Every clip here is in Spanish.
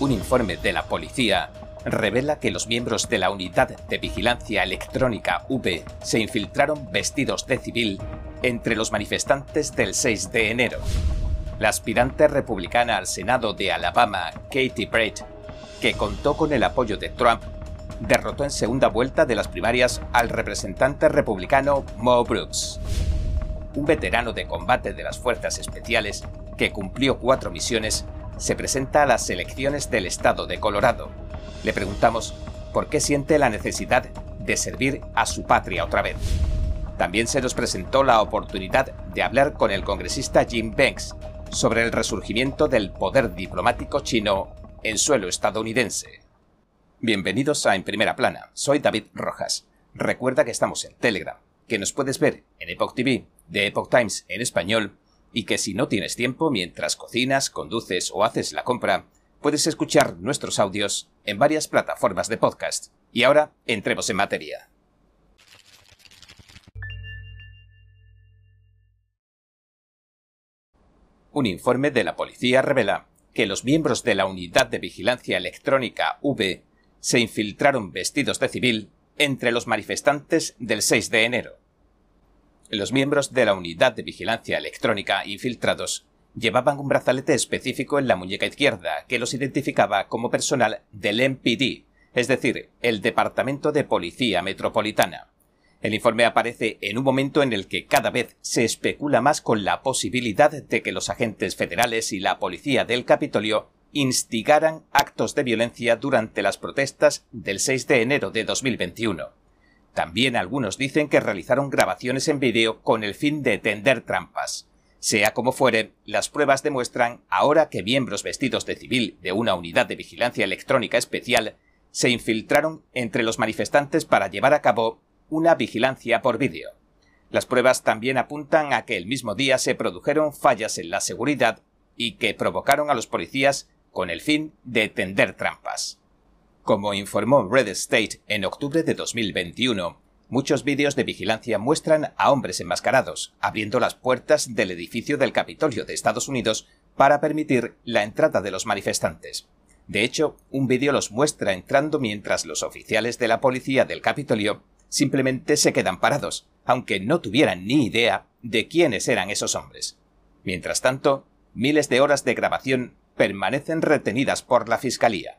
Un informe de la policía revela que los miembros de la Unidad de Vigilancia Electrónica V se infiltraron vestidos de civil entre los manifestantes del 6 de enero. La aspirante republicana al Senado de Alabama, Katie Bright, que contó con el apoyo de Trump, derrotó en segunda vuelta de las primarias al representante republicano Mo Brooks, un veterano de combate de las fuerzas especiales que cumplió cuatro misiones, se presenta a las elecciones del estado de Colorado. Le preguntamos por qué siente la necesidad de servir a su patria otra vez. También se nos presentó la oportunidad de hablar con el congresista Jim Banks sobre el resurgimiento del poder diplomático chino en suelo estadounidense. Bienvenidos a En Primera Plana, soy David Rojas. Recuerda que estamos en Telegram, que nos puedes ver en Epoch TV, de Epoch Times en español, y que si no tienes tiempo mientras cocinas, conduces o haces la compra, puedes escuchar nuestros audios en varias plataformas de podcast. Y ahora entremos en materia. Un informe de la policía revela que los miembros de la Unidad de Vigilancia Electrónica V se infiltraron vestidos de civil entre los manifestantes del 6 de enero. Los miembros de la Unidad de Vigilancia Electrónica infiltrados llevaban un brazalete específico en la muñeca izquierda que los identificaba como personal del MPD, es decir, el Departamento de Policía Metropolitana. El informe aparece en un momento en el que cada vez se especula más con la posibilidad de que los agentes federales y la policía del Capitolio instigaran actos de violencia durante las protestas del 6 de enero de 2021. También algunos dicen que realizaron grabaciones en vídeo con el fin de tender trampas. Sea como fuere, las pruebas demuestran ahora que miembros vestidos de civil de una unidad de vigilancia electrónica especial se infiltraron entre los manifestantes para llevar a cabo una vigilancia por vídeo. Las pruebas también apuntan a que el mismo día se produjeron fallas en la seguridad y que provocaron a los policías con el fin de tender trampas. Como informó Red State en octubre de 2021, muchos vídeos de vigilancia muestran a hombres enmascarados abriendo las puertas del edificio del Capitolio de Estados Unidos para permitir la entrada de los manifestantes. De hecho, un vídeo los muestra entrando mientras los oficiales de la policía del Capitolio simplemente se quedan parados, aunque no tuvieran ni idea de quiénes eran esos hombres. Mientras tanto, miles de horas de grabación permanecen retenidas por la Fiscalía.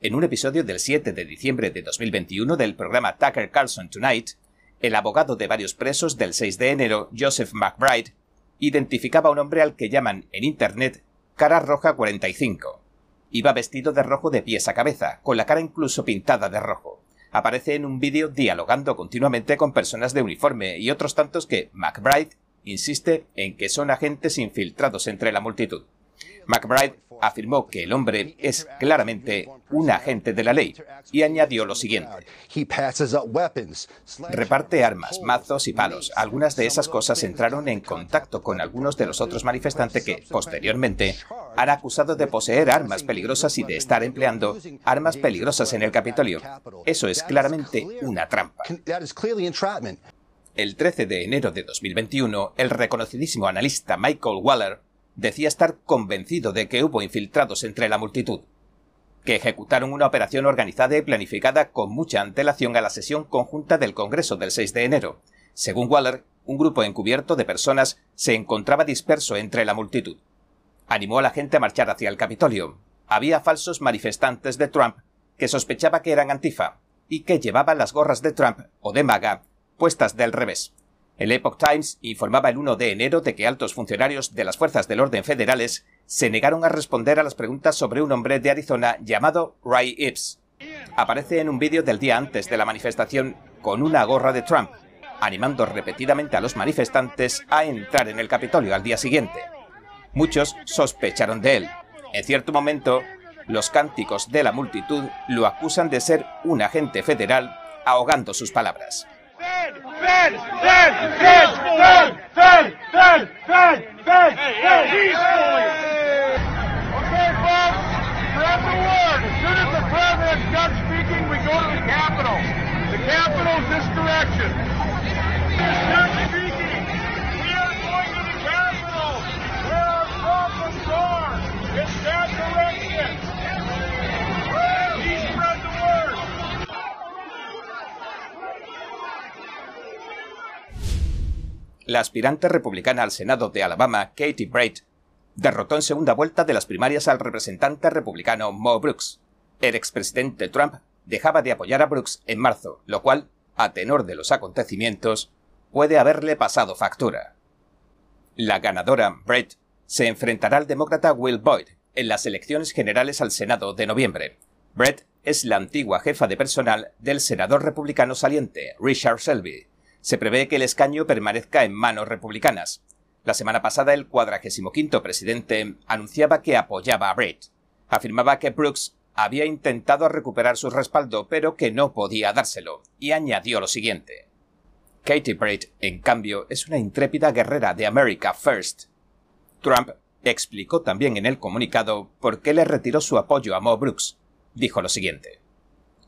En un episodio del 7 de diciembre de 2021 del programa Tucker Carlson Tonight, el abogado de varios presos del 6 de enero, Joseph McBride, identificaba a un hombre al que llaman en Internet Cara Roja 45. Iba vestido de rojo de pies a cabeza, con la cara incluso pintada de rojo aparece en un vídeo dialogando continuamente con personas de uniforme y otros tantos que McBride insiste en que son agentes infiltrados entre la multitud. McBride afirmó que el hombre es claramente un agente de la ley y añadió lo siguiente. Reparte armas, mazos y palos. Algunas de esas cosas entraron en contacto con algunos de los otros manifestantes que, posteriormente, han acusado de poseer armas peligrosas y de estar empleando armas peligrosas en el Capitolio. Eso es claramente una trampa. El 13 de enero de 2021, el reconocidísimo analista Michael Waller decía estar convencido de que hubo infiltrados entre la multitud, que ejecutaron una operación organizada y planificada con mucha antelación a la sesión conjunta del Congreso del 6 de enero. Según Waller, un grupo encubierto de personas se encontraba disperso entre la multitud. Animó a la gente a marchar hacia el Capitolio. Había falsos manifestantes de Trump que sospechaba que eran antifa y que llevaban las gorras de Trump o de MAGA puestas del revés. El Epoch Times informaba el 1 de enero de que altos funcionarios de las fuerzas del orden federales se negaron a responder a las preguntas sobre un hombre de Arizona llamado Ray Epps. Aparece en un vídeo del día antes de la manifestación con una gorra de Trump, animando repetidamente a los manifestantes a entrar en el Capitolio al día siguiente. Muchos sospecharon de él. En cierto momento, los cánticos de la multitud lo acusan de ser un agente federal ahogando sus palabras. Fed! Fed! Fed! Fed! Fed! Fed! Fed! Fed! Fed! Fed! Okay, folks, spread the word. As soon as the president's done speaking, we go to the Capitol. The Capitol's this direction. La aspirante republicana al Senado de Alabama, Katie Braid, derrotó en segunda vuelta de las primarias al representante republicano Mo Brooks. El expresidente Trump dejaba de apoyar a Brooks en marzo, lo cual, a tenor de los acontecimientos, puede haberle pasado factura. La ganadora, Brett, se enfrentará al demócrata Will Boyd en las elecciones generales al Senado de noviembre. Brett es la antigua jefa de personal del senador republicano saliente, Richard Selby. Se prevé que el escaño permanezca en manos republicanas. La semana pasada, el 45 presidente anunciaba que apoyaba a Brett. Afirmaba que Brooks había intentado recuperar su respaldo, pero que no podía dárselo, y añadió lo siguiente. Katie Braid, en cambio, es una intrépida guerrera de America First. Trump explicó también en el comunicado por qué le retiró su apoyo a Mo Brooks. Dijo lo siguiente.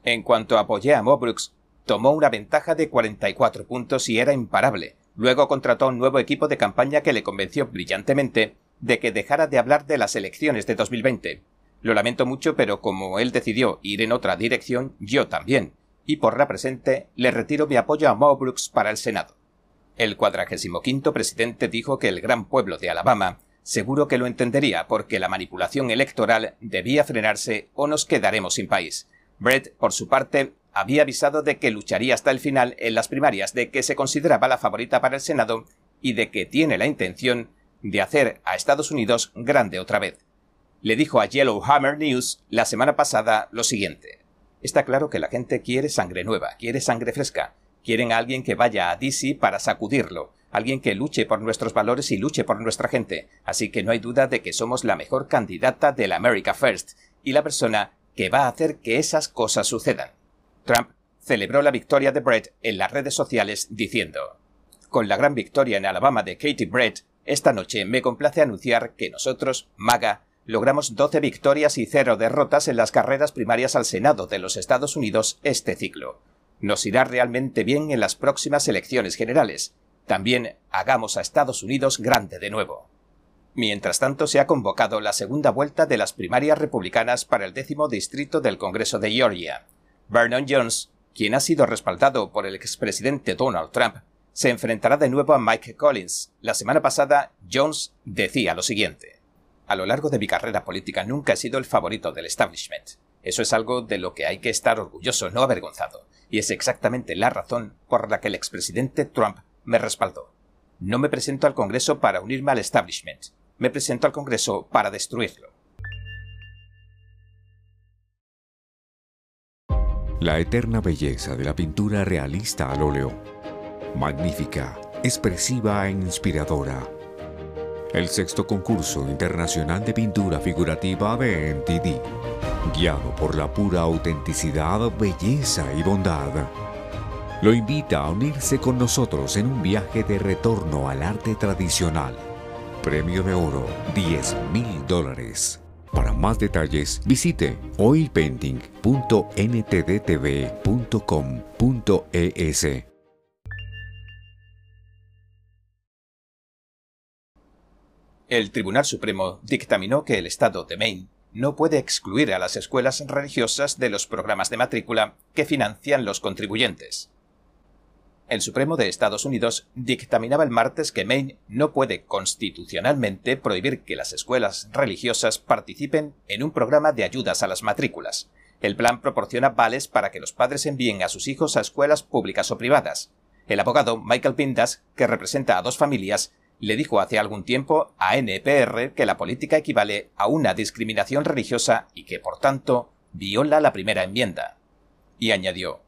En cuanto apoyé a Mo Brooks, tomó una ventaja de 44 puntos y era imparable. Luego contrató un nuevo equipo de campaña que le convenció brillantemente de que dejara de hablar de las elecciones de 2020 lo lamento mucho, pero como él decidió ir en otra dirección, yo también, y por la presente le retiro mi apoyo a Mo Brooks para el Senado. El cuadragésimo quinto presidente dijo que el gran pueblo de Alabama seguro que lo entendería porque la manipulación electoral debía frenarse o nos quedaremos sin país. Brett, por su parte, había avisado de que lucharía hasta el final en las primarias, de que se consideraba la favorita para el Senado y de que tiene la intención de hacer a Estados Unidos grande otra vez le dijo a Yellowhammer News la semana pasada lo siguiente. Está claro que la gente quiere sangre nueva, quiere sangre fresca, quieren a alguien que vaya a DC para sacudirlo, alguien que luche por nuestros valores y luche por nuestra gente, así que no hay duda de que somos la mejor candidata de la America First y la persona que va a hacer que esas cosas sucedan. Trump celebró la victoria de Brett en las redes sociales diciendo Con la gran victoria en Alabama de Katie Brett, esta noche me complace anunciar que nosotros, MAGA, logramos 12 victorias y 0 derrotas en las carreras primarias al Senado de los Estados Unidos este ciclo. Nos irá realmente bien en las próximas elecciones generales. También hagamos a Estados Unidos grande de nuevo. Mientras tanto, se ha convocado la segunda vuelta de las primarias republicanas para el décimo distrito del Congreso de Georgia. Vernon Jones, quien ha sido respaldado por el expresidente Donald Trump, se enfrentará de nuevo a Mike Collins. La semana pasada, Jones decía lo siguiente. A lo largo de mi carrera política nunca he sido el favorito del establishment. Eso es algo de lo que hay que estar orgulloso, no avergonzado, y es exactamente la razón por la que el expresidente Trump me respaldó. No me presento al Congreso para unirme al establishment, me presento al Congreso para destruirlo. La eterna belleza de la pintura realista al óleo. Magnífica, expresiva e inspiradora el sexto concurso internacional de pintura figurativa de NTD, guiado por la pura autenticidad, belleza y bondad. Lo invita a unirse con nosotros en un viaje de retorno al arte tradicional. Premio de oro, 10 mil dólares. Para más detalles, visite oilpainting.ntdtv.com.es. El Tribunal Supremo dictaminó que el Estado de Maine no puede excluir a las escuelas religiosas de los programas de matrícula que financian los contribuyentes. El Supremo de Estados Unidos dictaminaba el martes que Maine no puede constitucionalmente prohibir que las escuelas religiosas participen en un programa de ayudas a las matrículas. El plan proporciona vales para que los padres envíen a sus hijos a escuelas públicas o privadas. El abogado Michael Pindas, que representa a dos familias, le dijo hace algún tiempo a NPR que la política equivale a una discriminación religiosa y que, por tanto, viola la primera enmienda. Y añadió,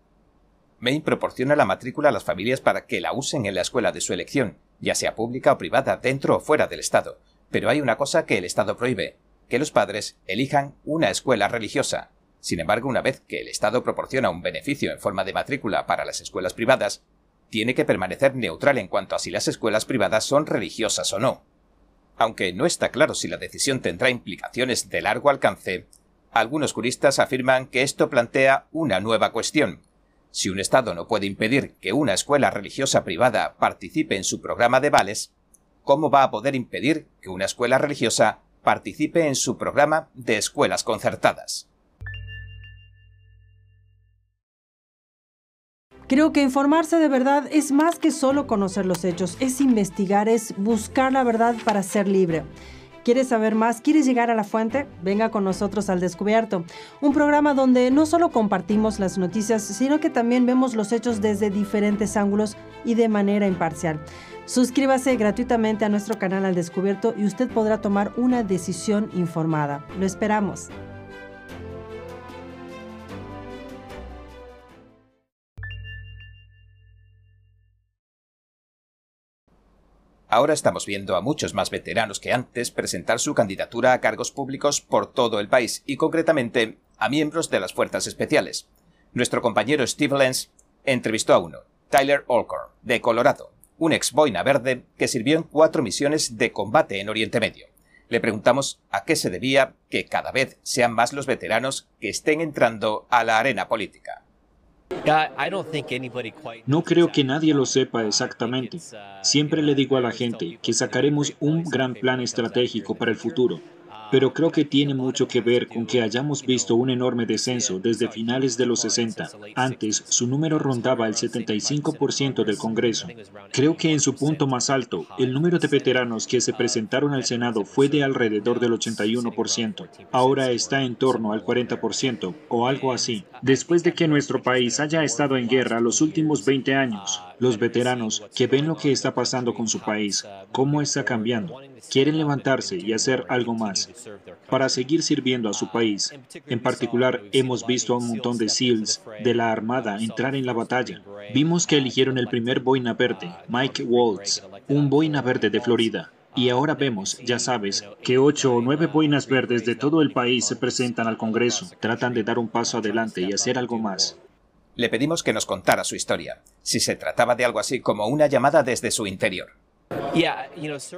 Maine proporciona la matrícula a las familias para que la usen en la escuela de su elección, ya sea pública o privada, dentro o fuera del Estado. Pero hay una cosa que el Estado prohíbe, que los padres elijan una escuela religiosa. Sin embargo, una vez que el Estado proporciona un beneficio en forma de matrícula para las escuelas privadas, tiene que permanecer neutral en cuanto a si las escuelas privadas son religiosas o no. Aunque no está claro si la decisión tendrá implicaciones de largo alcance, algunos juristas afirman que esto plantea una nueva cuestión. Si un Estado no puede impedir que una escuela religiosa privada participe en su programa de vales, ¿cómo va a poder impedir que una escuela religiosa participe en su programa de escuelas concertadas? Creo que informarse de verdad es más que solo conocer los hechos, es investigar, es buscar la verdad para ser libre. ¿Quieres saber más? ¿Quieres llegar a la fuente? Venga con nosotros al Descubierto, un programa donde no solo compartimos las noticias, sino que también vemos los hechos desde diferentes ángulos y de manera imparcial. Suscríbase gratuitamente a nuestro canal al Descubierto y usted podrá tomar una decisión informada. Lo esperamos. Ahora estamos viendo a muchos más veteranos que antes presentar su candidatura a cargos públicos por todo el país y concretamente a miembros de las fuerzas especiales. Nuestro compañero Steve Lenz entrevistó a uno, Tyler Olcor, de Colorado, un ex boina verde que sirvió en cuatro misiones de combate en Oriente Medio. Le preguntamos a qué se debía que cada vez sean más los veteranos que estén entrando a la arena política. No creo que nadie lo sepa exactamente. Siempre le digo a la gente que sacaremos un gran plan estratégico para el futuro pero creo que tiene mucho que ver con que hayamos visto un enorme descenso desde finales de los 60. Antes, su número rondaba el 75% del Congreso. Creo que en su punto más alto, el número de veteranos que se presentaron al Senado fue de alrededor del 81%. Ahora está en torno al 40% o algo así. Después de que nuestro país haya estado en guerra los últimos 20 años, los veteranos que ven lo que está pasando con su país, cómo está cambiando, quieren levantarse y hacer algo más para seguir sirviendo a su país. En particular, hemos visto a un montón de SEALs de la Armada entrar en la batalla. Vimos que eligieron el primer boina verde, Mike Waltz, un boina verde de Florida. Y ahora vemos, ya sabes, que ocho o nueve boinas verdes de todo el país se presentan al Congreso, tratan de dar un paso adelante y hacer algo más. Le pedimos que nos contara su historia, si se trataba de algo así como una llamada desde su interior.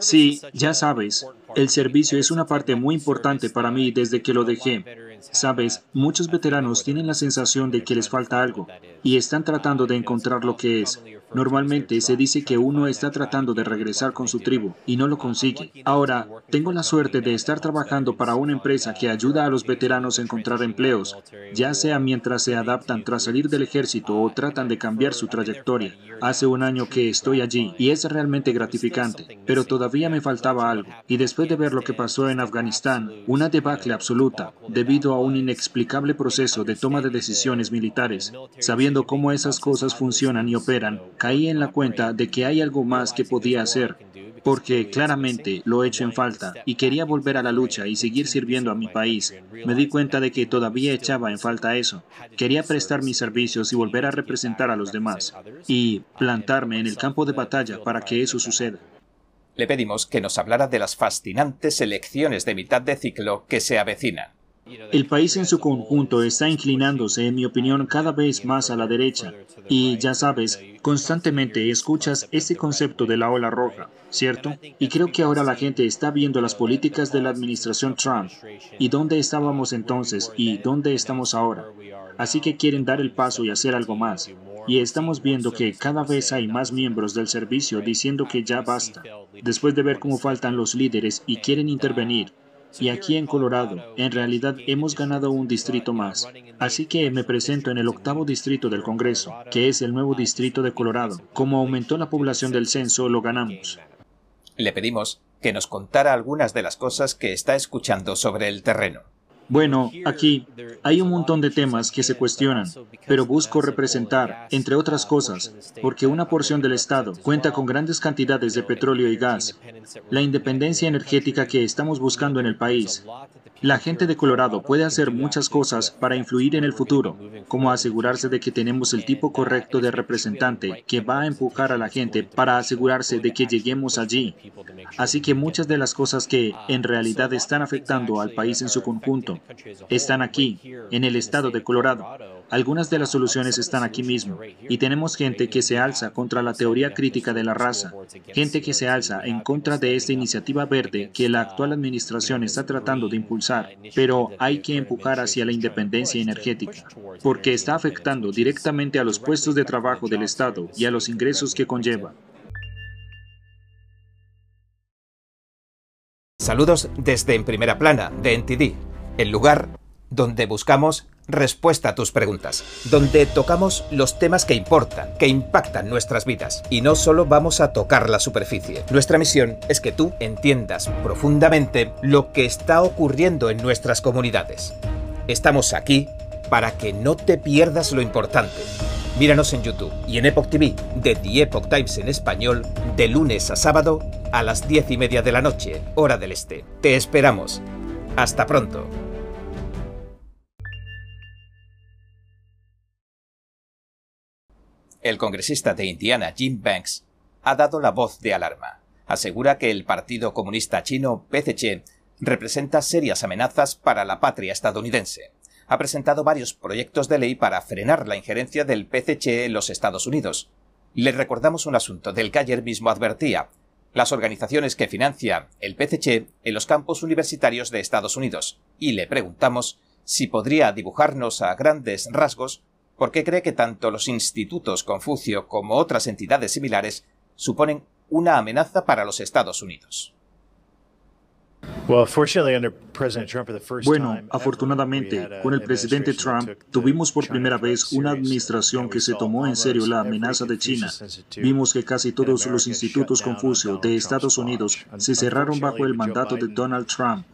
Sí, ya sabes, el servicio es una parte muy importante para mí desde que lo dejé. Sabes, muchos veteranos tienen la sensación de que les falta algo y están tratando de encontrar lo que es. Normalmente se dice que uno está tratando de regresar con su tribu y no lo consigue. Ahora, tengo la suerte de estar trabajando para una empresa que ayuda a los veteranos a encontrar empleos, ya sea mientras se adaptan tras salir del ejército o tratan de cambiar su trayectoria. Hace un año que estoy allí y es realmente gratificante, pero todavía me faltaba algo. Y después de ver lo que pasó en Afganistán, una debacle absoluta, debido a un inexplicable proceso de toma de decisiones militares, sabiendo cómo esas cosas funcionan y operan, caí en la cuenta de que hay algo más que podía hacer, porque claramente lo he hecho en falta y quería volver a la lucha y seguir sirviendo a mi país. Me di cuenta de que todavía echaba en falta eso. Quería prestar mis servicios y volver a representar a los demás y plantarme en el campo de batalla para que eso suceda. Le pedimos que nos hablara de las fascinantes elecciones de mitad de ciclo que se avecinan. El país en su conjunto está inclinándose, en mi opinión, cada vez más a la derecha. Y ya sabes, constantemente escuchas este concepto de la ola roja, ¿cierto? Y creo que ahora la gente está viendo las políticas de la administración Trump y dónde estábamos entonces y dónde estamos ahora. Así que quieren dar el paso y hacer algo más. Y estamos viendo que cada vez hay más miembros del servicio diciendo que ya basta, después de ver cómo faltan los líderes y quieren intervenir y aquí en Colorado, en realidad hemos ganado un distrito más. Así que me presento en el octavo distrito del Congreso, que es el nuevo distrito de Colorado. Como aumentó la población del censo, lo ganamos. Le pedimos que nos contara algunas de las cosas que está escuchando sobre el terreno. Bueno, aquí hay un montón de temas que se cuestionan, pero busco representar, entre otras cosas, porque una porción del Estado cuenta con grandes cantidades de petróleo y gas, la independencia energética que estamos buscando en el país, la gente de Colorado puede hacer muchas cosas para influir en el futuro, como asegurarse de que tenemos el tipo correcto de representante que va a empujar a la gente para asegurarse de que lleguemos allí. Así que muchas de las cosas que en realidad están afectando al país en su conjunto están aquí, en el estado de Colorado. Algunas de las soluciones están aquí mismo, y tenemos gente que se alza contra la teoría crítica de la raza, gente que se alza en contra de esta iniciativa verde que la actual administración está tratando de impulsar. Pero hay que empujar hacia la independencia energética, porque está afectando directamente a los puestos de trabajo del Estado y a los ingresos que conlleva. Saludos desde En Primera Plana, de NTD, el lugar donde buscamos Respuesta a tus preguntas, donde tocamos los temas que importan, que impactan nuestras vidas, y no solo vamos a tocar la superficie. Nuestra misión es que tú entiendas profundamente lo que está ocurriendo en nuestras comunidades. Estamos aquí para que no te pierdas lo importante. Míranos en YouTube y en Epoch TV de The Epoch Times en español de lunes a sábado a las diez y media de la noche, hora del este. Te esperamos. Hasta pronto. El congresista de Indiana, Jim Banks, ha dado la voz de alarma. Asegura que el Partido Comunista Chino, PCC, representa serias amenazas para la patria estadounidense. Ha presentado varios proyectos de ley para frenar la injerencia del PCC en los Estados Unidos. Le recordamos un asunto del que ayer mismo advertía. Las organizaciones que financia el PCC en los campos universitarios de Estados Unidos. Y le preguntamos si podría dibujarnos a grandes rasgos ¿Por qué cree que tanto los institutos Confucio como otras entidades similares suponen una amenaza para los Estados Unidos. Bueno, afortunadamente, con el presidente Trump tuvimos por primera vez una administración que se tomó en serio la amenaza de China. Vimos que casi todos los institutos Confucio de Estados Unidos se cerraron bajo el mandato de Donald Trump.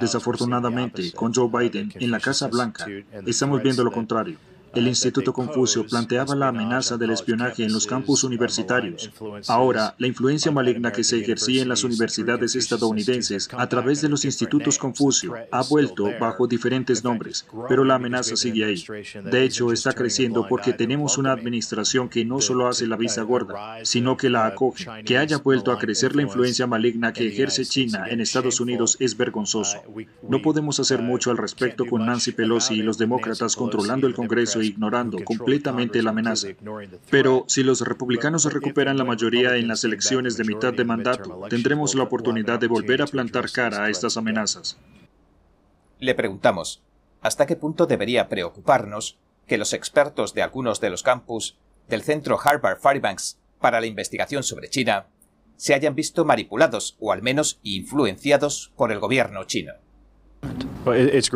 Desafortunadamente, con Joe Biden en la Casa Blanca, estamos viendo lo contrario. El Instituto Confucio planteaba la amenaza del espionaje en los campus universitarios. Ahora, la influencia maligna que se ejercía en las universidades estadounidenses a través de los institutos Confucio ha vuelto bajo diferentes nombres, pero la amenaza sigue ahí. De hecho, está creciendo porque tenemos una administración que no solo hace la vista gorda, sino que la acoge. Que haya vuelto a crecer la influencia maligna que ejerce China en Estados Unidos es vergonzoso. No podemos hacer mucho al respecto con Nancy Pelosi y los demócratas controlando el Congreso ignorando completamente la amenaza. Pero si los republicanos recuperan la mayoría en las elecciones de mitad de mandato, tendremos la oportunidad de volver a plantar cara a estas amenazas. Le preguntamos, ¿hasta qué punto debería preocuparnos que los expertos de algunos de los campus del centro Harvard Fairbanks para la investigación sobre China se hayan visto manipulados o al menos influenciados por el gobierno chino? Uh, es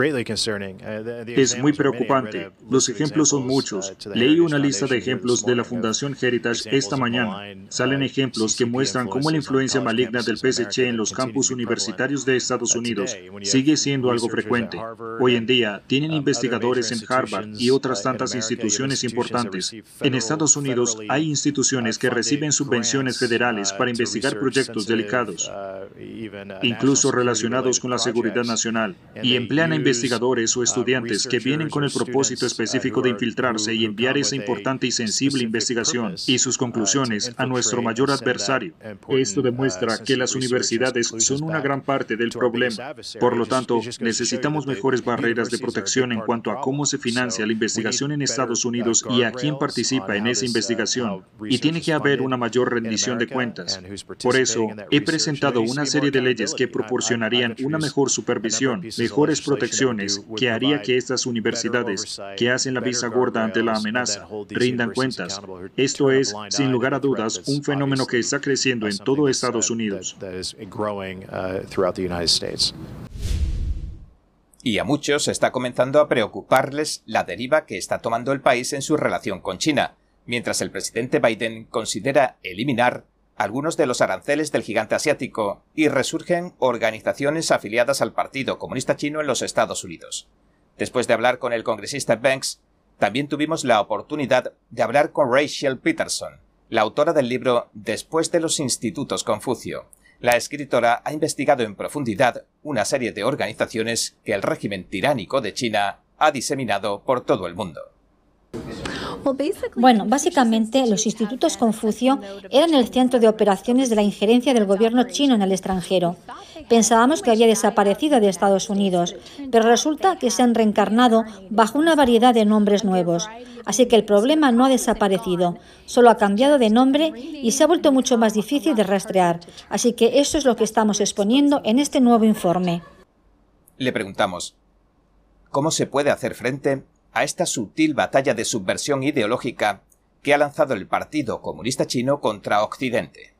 muy preocupante. Los ejemplos son muchos. Uh, Leí una lista de ejemplos de la Fundación Heritage esta mañana. Salen uh, ejemplos que muestran cómo la influencia maligna del PSC en los campus universitarios de Estados Unidos sigue siendo algo frecuente. Hoy en día, tienen investigadores en Harvard y otras tantas instituciones importantes. En Estados Unidos hay instituciones que reciben subvenciones federales para investigar proyectos delicados, incluso relacionados con la seguridad nacional y emplean a investigadores o estudiantes que vienen con el propósito específico de infiltrarse y enviar esa importante y sensible investigación y sus conclusiones a nuestro mayor adversario. Esto demuestra que las universidades son una gran parte del problema. Por lo tanto, necesitamos mejores barreras de protección en cuanto a cómo se financia la investigación en Estados Unidos y a quién participa en esa investigación. Y tiene que haber una mayor rendición de cuentas. Por eso, he presentado una serie de leyes que proporcionarían una mejor supervisión, mejores protecciones que haría que estas universidades que hacen la visa gorda ante la amenaza rindan cuentas. Esto es, sin lugar a dudas, un fenómeno que está creciendo en todo Estados Unidos. Y a muchos está comenzando a preocuparles la deriva que está tomando el país en su relación con China, mientras el presidente Biden considera eliminar algunos de los aranceles del gigante asiático y resurgen organizaciones afiliadas al Partido Comunista Chino en los Estados Unidos. Después de hablar con el congresista Banks, también tuvimos la oportunidad de hablar con Rachel Peterson, la autora del libro Después de los Institutos Confucio. La escritora ha investigado en profundidad una serie de organizaciones que el régimen tiránico de China ha diseminado por todo el mundo. Bueno, básicamente los institutos Confucio eran el centro de operaciones de la injerencia del gobierno chino en el extranjero. Pensábamos que había desaparecido de Estados Unidos, pero resulta que se han reencarnado bajo una variedad de nombres nuevos. Así que el problema no ha desaparecido, solo ha cambiado de nombre y se ha vuelto mucho más difícil de rastrear. Así que eso es lo que estamos exponiendo en este nuevo informe. Le preguntamos, ¿cómo se puede hacer frente a esta sutil batalla de subversión ideológica que ha lanzado el Partido Comunista Chino contra Occidente.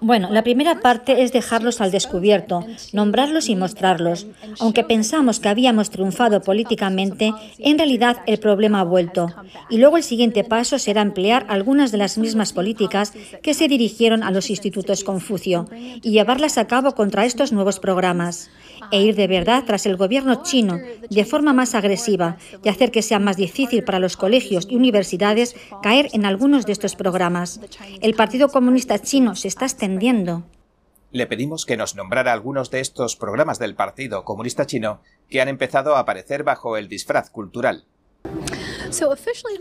Bueno, la primera parte es dejarlos al descubierto, nombrarlos y mostrarlos. Aunque pensamos que habíamos triunfado políticamente, en realidad el problema ha vuelto. Y luego el siguiente paso será emplear algunas de las mismas políticas que se dirigieron a los institutos Confucio y llevarlas a cabo contra estos nuevos programas e ir de verdad tras el gobierno chino de forma más agresiva y hacer que sea más difícil para los colegios y universidades caer en algunos de estos programas. El Partido Comunista Chino se está extendiendo. Le pedimos que nos nombrara algunos de estos programas del Partido Comunista Chino que han empezado a aparecer bajo el disfraz cultural.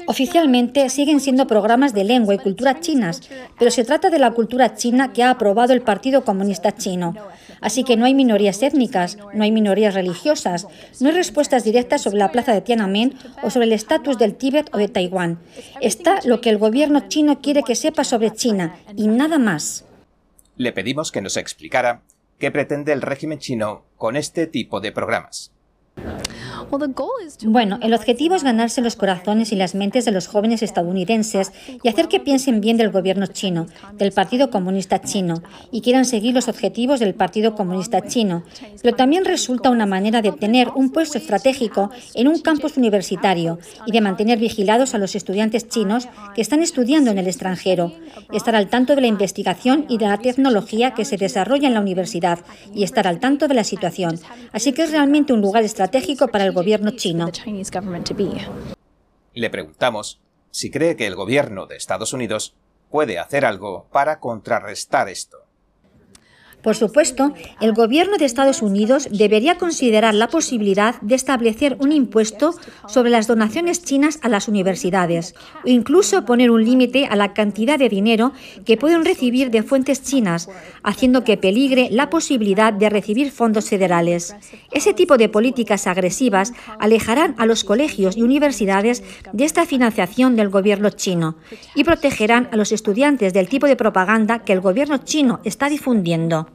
Oficialmente siguen siendo programas de lengua y cultura chinas, pero se trata de la cultura china que ha aprobado el Partido Comunista Chino. Así que no hay minorías étnicas, no hay minorías religiosas, no hay respuestas directas sobre la plaza de Tiananmen o sobre el estatus del Tíbet o de Taiwán. Está lo que el gobierno chino quiere que sepa sobre China y nada más. Le pedimos que nos explicara qué pretende el régimen chino con este tipo de programas. Bueno, el objetivo es ganarse los corazones y las mentes de los jóvenes estadounidenses y hacer que piensen bien del gobierno chino, del Partido Comunista Chino, y quieran seguir los objetivos del Partido Comunista Chino. Pero también resulta una manera de tener un puesto estratégico en un campus universitario y de mantener vigilados a los estudiantes chinos que están estudiando en el extranjero, estar al tanto de la investigación y de la tecnología que se desarrolla en la universidad y estar al tanto de la situación. Así que es realmente un lugar estratégico para el gobierno chino. Le preguntamos si cree que el gobierno de Estados Unidos puede hacer algo para contrarrestar esto. Por supuesto, el gobierno de Estados Unidos debería considerar la posibilidad de establecer un impuesto sobre las donaciones chinas a las universidades o incluso poner un límite a la cantidad de dinero que pueden recibir de fuentes chinas, haciendo que peligre la posibilidad de recibir fondos federales. Ese tipo de políticas agresivas alejarán a los colegios y universidades de esta financiación del gobierno chino y protegerán a los estudiantes del tipo de propaganda que el gobierno chino está difundiendo.